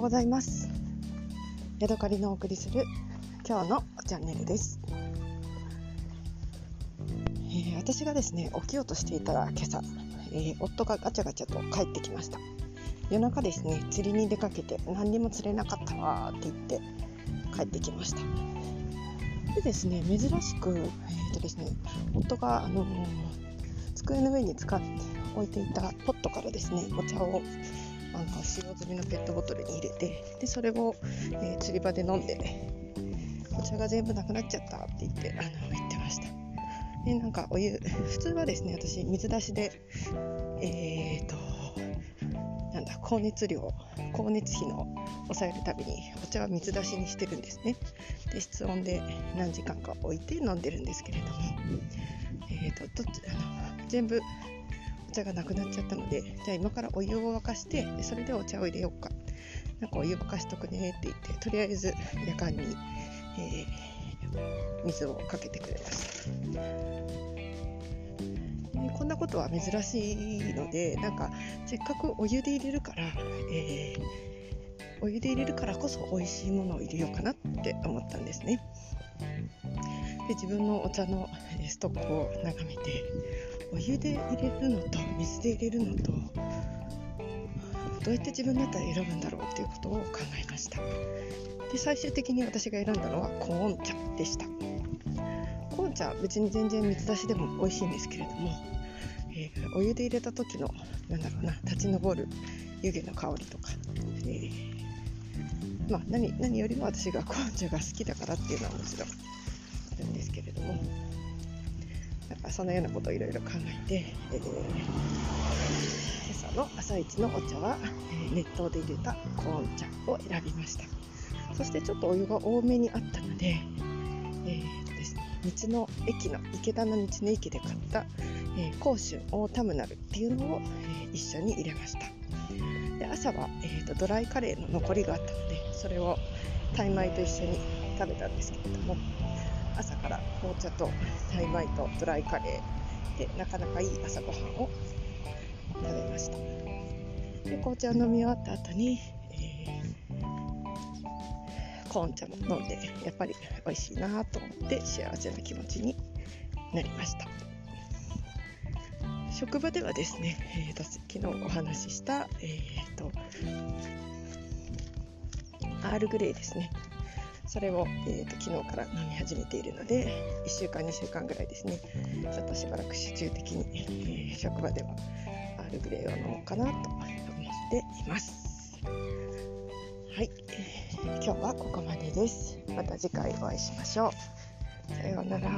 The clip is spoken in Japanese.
ございます。ヤドカリのお送りする今日のチャンネルです、えー、私がですね起きようとしていたら今朝、えー、夫がガチャガチャと帰ってきました。夜中ですね釣りに出かけて何にも釣れなかったわって言って帰ってきました。でですね珍しく、えーとですね、夫が、あの、机の上に使って置いていたポットからですねお茶をあの使用済みのペットボトルに入れてでそれを、えー、釣り場で飲んでお茶が全部なくなっちゃったって言ってあの言ってました。でなんかお湯普通はですね私水出しでえーとなんだ光熱量光熱費の抑えるためにお茶は水出しにしてるんですね。で室温で何時間か置いて飲んでるんですけれどもえーとどっちあの全部お茶がなくなっちゃったのでじゃあ今からお湯を沸かしてそれでお茶を入れようか。なんかお湯沸かしとくねって言ってとりあえず夜間に、えー、水をかけてくれましたこんなことは珍しいのでなんかせっかくお湯で入れるから、えー、お湯で入れるからこそ美味しいものを入れようかなって思ったんですね。で自分のお茶のストックを眺めてお湯で入れるのと水で入れるのとどうやって自分だったら選ぶんだろうっていうことを考えました。で最終的に私が選んだのはコーン茶でした。コーン茶別に全然水出しでも美味しいんですけれども、えー、お湯で入れた時のなんだろうな立ち上る湯気の香りとか、えー、まあ何何よりも私がコーン茶が好きだからっていうのはもちろんそのようなことをいろいろ考えて、えー、今朝の朝一のお茶は、えー、熱湯で入れたコーン茶を選びました。そしてちょっとお湯が多めにあったので,、えーとですね、道の駅の池田の道の駅で買った、えー、甲州オータムナルっていうのを、えー、一緒に入れました。で朝は、えーと、とドライカレーの残りがあったのでそれをタイ米と一緒に食べたんですけれども朝から紅茶とタイ米とドライカレーでなかなかいい朝ごはんを食べました。で紅茶を飲み終わった後に、えー、コーン茶も飲んでやっぱり美味しいなと思って幸せな気持ちになりました。職場ではですね、えーと、昨日お話しした、えーと、アールグレイですね。それを、えーと、昨日から飲み始めているので1週間2週間ぐらいですね。ちょっとしばらく集中的に、えー、職場でもアールグレーを飲もうかなと思っています。はい、今日はここまでです。また次回お会いしましょう。さようなら。